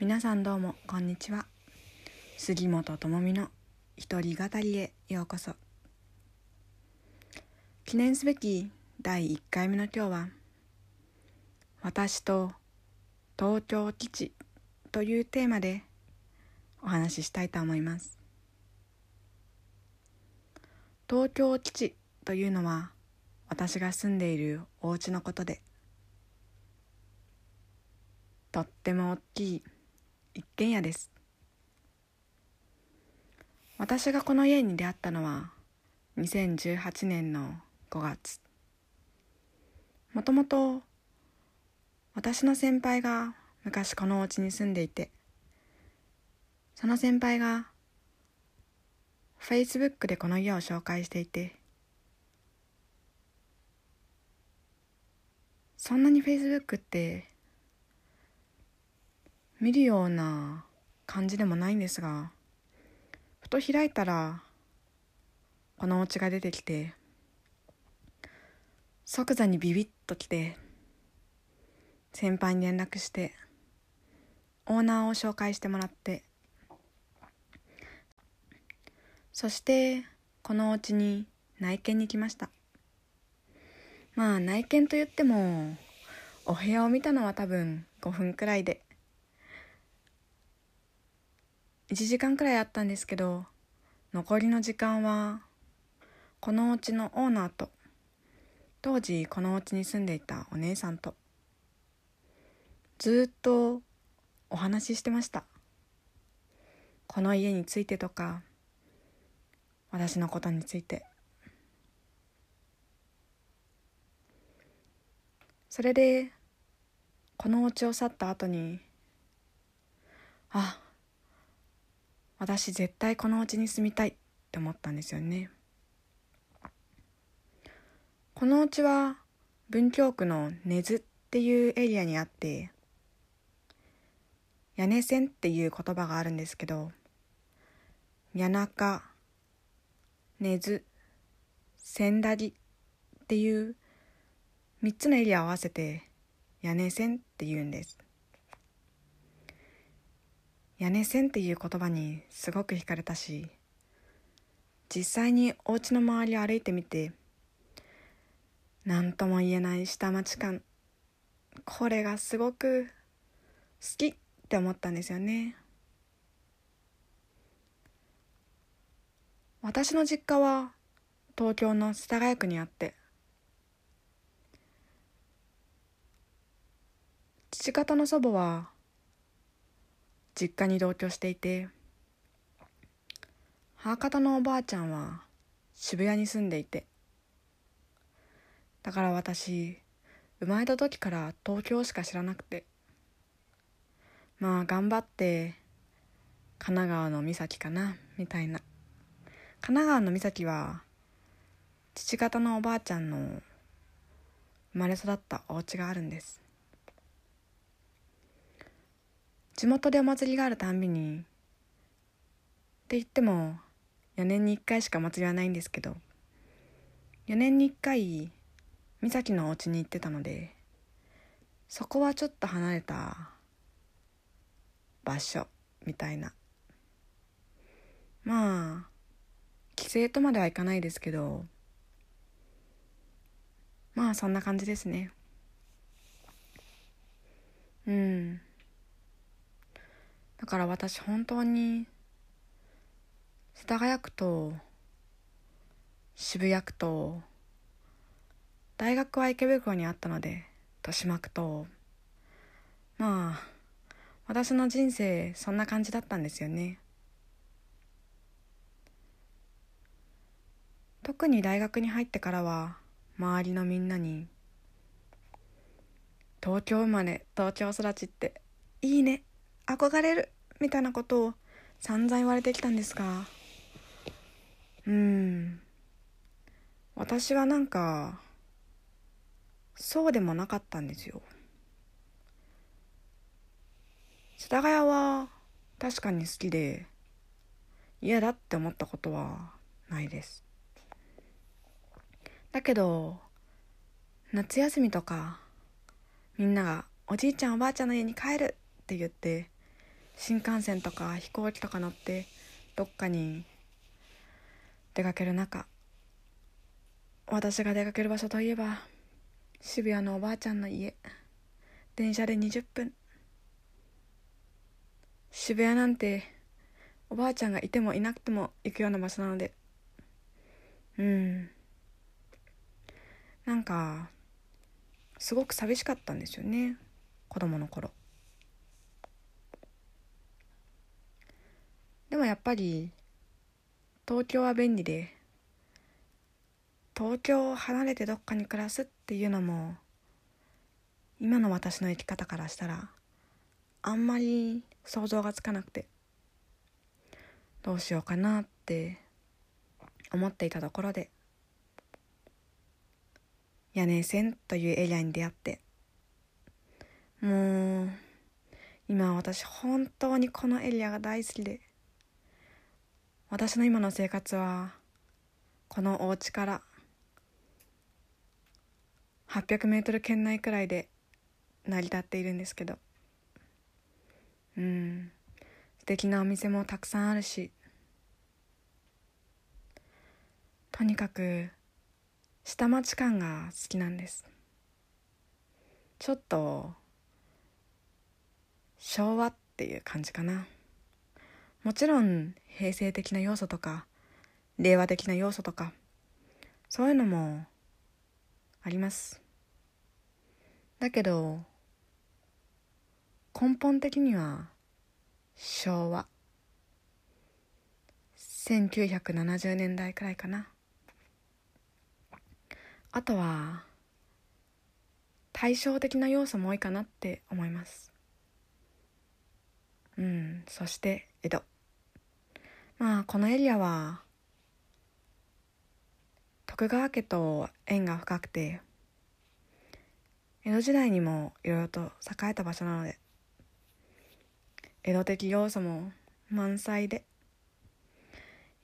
皆さんどうもこんにちは。杉本智美の一人語りへようこそ。記念すべき第1回目の今日は私と東京基地というテーマでお話ししたいと思います。東京基地というのは私が住んでいるお家のことでとっても大きい一軒家です。私がこの家に出会ったのは2018年の5月。もともと私の先輩が昔このお家に住んでいてその先輩が Facebook でこの家を紹介していてそんなに Facebook って見るような感じでもないんですがふと開いたらこのお家が出てきて即座にビビッときて先輩に連絡してオーナーを紹介してもらってそしてこのお家に内見に来ました。まあ内見と言ってもお部屋を見たのは多分5分くらいで1時間くらいあったんですけど残りの時間はこのお家のオーナーと当時このお家に住んでいたお姉さんとずっとお話ししてました。この家についてとか私のことについて。それでこのお家を去った後にあ私絶対このお家に住みたいって思ったんですよね。このお家は文京区の根津っていうエリアにあって屋根線っていう言葉があるんですけど谷中根津千駄木っていう3つのエリアを合わせて屋根線って言うんです。屋根線っていう言葉にすごく惹かれたし実際にお家の周りを歩いてみて何とも言えない下町感これがすごく好きって思ったんですよね。私の実家は東京の世田谷区にあって父方の祖母は実家に同居していて母方のおばあちゃんは渋谷に住んでいてだから私生まれた時から東京しか知らなくてまあ頑張って神奈川の岬かなみたいな。神奈川の岬は父方のおばあちゃんの生まれ育ったお家があるんです。地元でお祭りがあるたんびにって言っても4年に1回しか祭りはないんですけど4年に1回美咲のお家に行ってたのでそこはちょっと離れた場所みたいな。まあ帰省とまではいかないですけどまあそんな感じですね。うん。から私本当に世田谷区と渋谷区と大学は池袋にあったので豊島区とまあ私の人生そんな感じだったんですよね。特に大学に入ってからは周りのみんなに「東京生まれ東京育ちっていいね憧れる。みたいなことを散々言われてきたんですが。うん。私はなんかそうでもなかったんですよ。世田谷は確かに好きで嫌だって思ったことはないです。だけど夏休みとかみんながおじいちゃんおばあちゃんの家に帰るって言って新幹線とか飛行機とか乗ってどっかに出かける中私が出かける場所といえば渋谷のおばあちゃんの家電車で20分。渋谷なんておばあちゃんがいてもいなくても行くような場所なので。うん。なんかすごく寂しかったんですよね子供の頃。でもやっぱり東京は便利で東京を離れてどっかに暮らすっていうのも今の私の生き方からしたらあんまり想像がつかなくてどうしようかなって思っていたところで屋根線というエリアに出会ってもう今私本当にこのエリアが大好きで私の今の生活はこのお家から800メートル圏内くらいで成り立っているんですけど。うん。素敵なお店もたくさんあるし。とにかく下町感が好きなんです。ちょっと昭和っていう感じかな。もちろん平成的な要素とか令和的な要素とかそういうのもあります。だけど根本的には昭和。1970年代くらいかな。あとは対照的な要素も多いかなって思います。うんそして江戸。まあこのエリアは徳川家と縁が深くて江戸時代にもいろいろと栄えた場所なので江戸的要素も満載で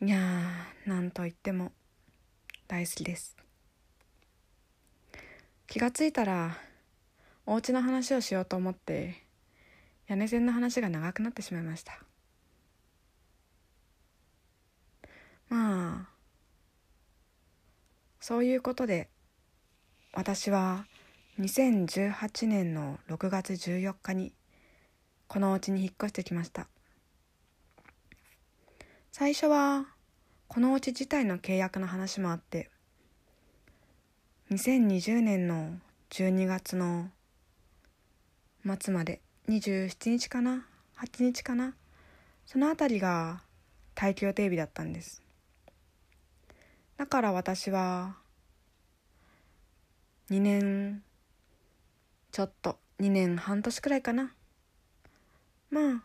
いやーなんといっても大好きです。気がついたらお家の話をしようと思って屋根線の話が長くなってしまいました。まあそういうことで私は2018年の6月14日にこのお家に引っ越してきました。最初はこのお家自体の契約の話もあって2020年の12月の末まで27日かな8日かなその辺りが待機予定日だったんです。だから私は2年ちょっと2年半年くらいかな。まあ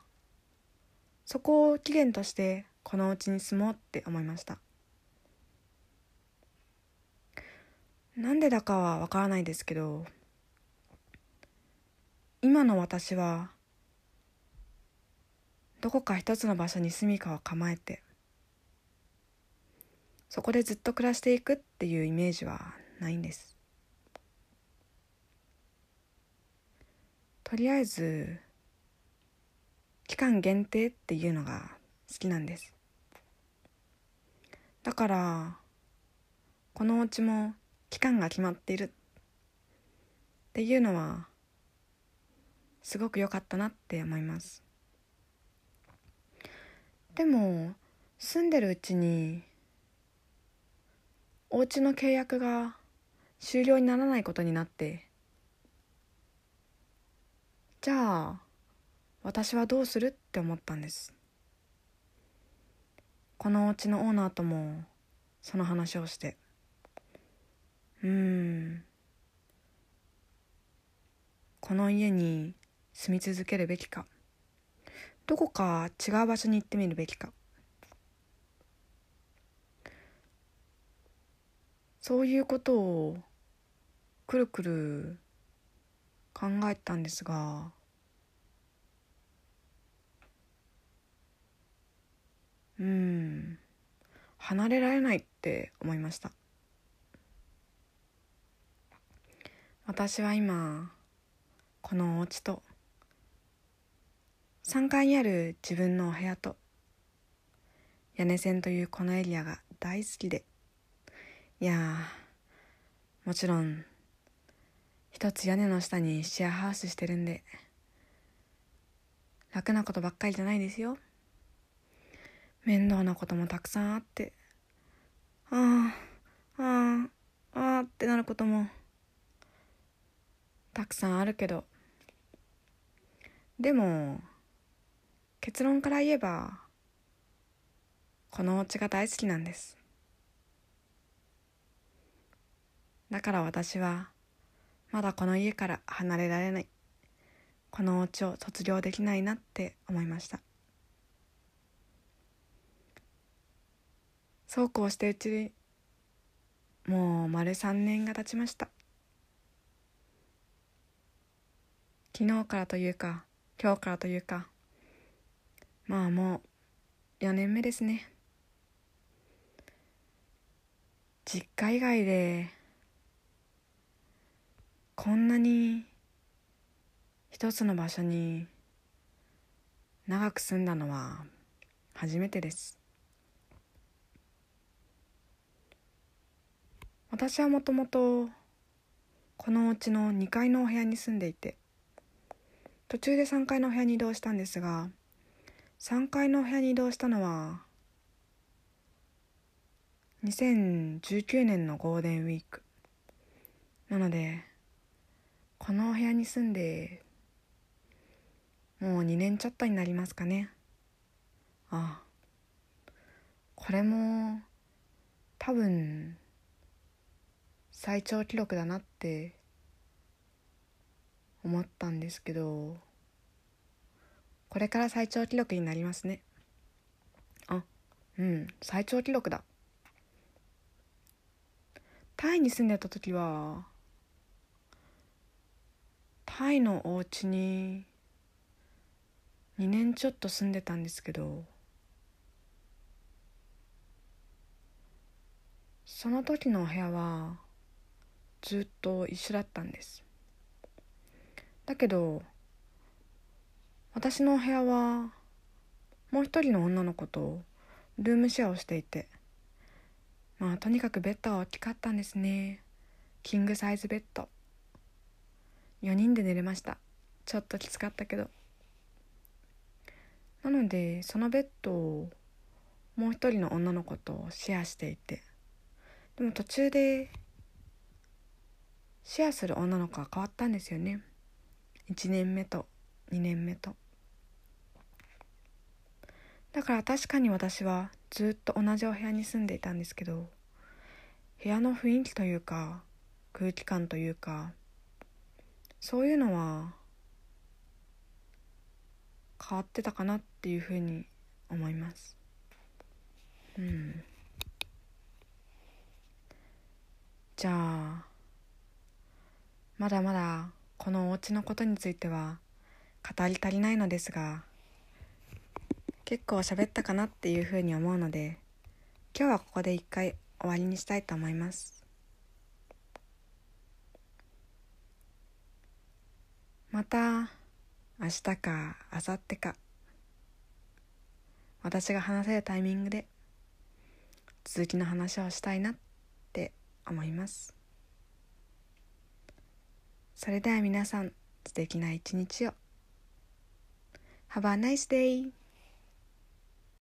そこを期限としてこのうちに住もうって思いました。なんでだかはわからないですけど今の私はどこか一つの場所に住みかを構えてそこでずっと暮らしていくっていうイメージはないんです。とりあえず期間限定っていうのが好きなんです。だからこのお家も期間が決まっているっていうのはすごく良かったなって思います。でも住んでるうちにお家の契約が終了にならないことになってじゃあ私はどうするって思ったんです。このお家のオーナーともその話をして。うん。この家に住み続けるべきか。どこか違う場所に行ってみるべきか。そういうことをくるくる考えたんですがうん離れられないって思いました。私は今このお家と3階にある自分のお部屋と屋根線というこのエリアが大好きでいやもちろん一つ屋根の下にシェアハウスしてるんで楽なことばっかりじゃないですよ。面倒なこともたくさんあってああああああってなることもたくさんあるけどでも結論から言えばこのお家が大好きなんです。だから私はまだこの家から離れられない。このお家を卒業できないなって思いました。そうこうしてうちにもう丸3年が経ちました。昨日からというか今日からというかまあもう4年目ですね。実家以外でこんなに一つの場所に長く住んだのは初めてです。私はもともとこのお家の2階のお部屋に住んでいて途中で3階のお部屋に移動したんですが3階のお部屋に移動したのは2019年のゴールデンウィーク。なのでこのお部屋に住んでもう2年ちょっとになりますかね。ああ。これも多分最長記録だなって思ったんですけどこれから最長記録になりますね。あうん最長記録だ。タイに住んでた時はタイのお家に2年ちょっと住んでたんですけどその時のお部屋はずっと一緒だったんです。だけど私のお部屋はもう一人の女の子とルームシェアをしていてまあとにかくベッドは大きかったんですね。キングサイズベッド。4人で寝れました。ちょっときつかったけど。なのでそのベッドをもう一人の女の子とシェアしていて。でも途中でシェアする女の子が変わったんですよね。1年目と2年目と。だから確かに私はずっと同じお部屋に住んでいたんですけど部屋の雰囲気というか空気感というかそういうのは変わってたかなっていうふうに思います。うん。じゃあまだまだこのお家のことについては語り足りないのですが結構喋ったかなっていうふうに思うので今日はここで一回終わりにしたいと思います。また明日か明後日か。私が話せるタイミングで続きの話をしたいなって思います。それでは皆さん素敵な一日を。Have a nice day!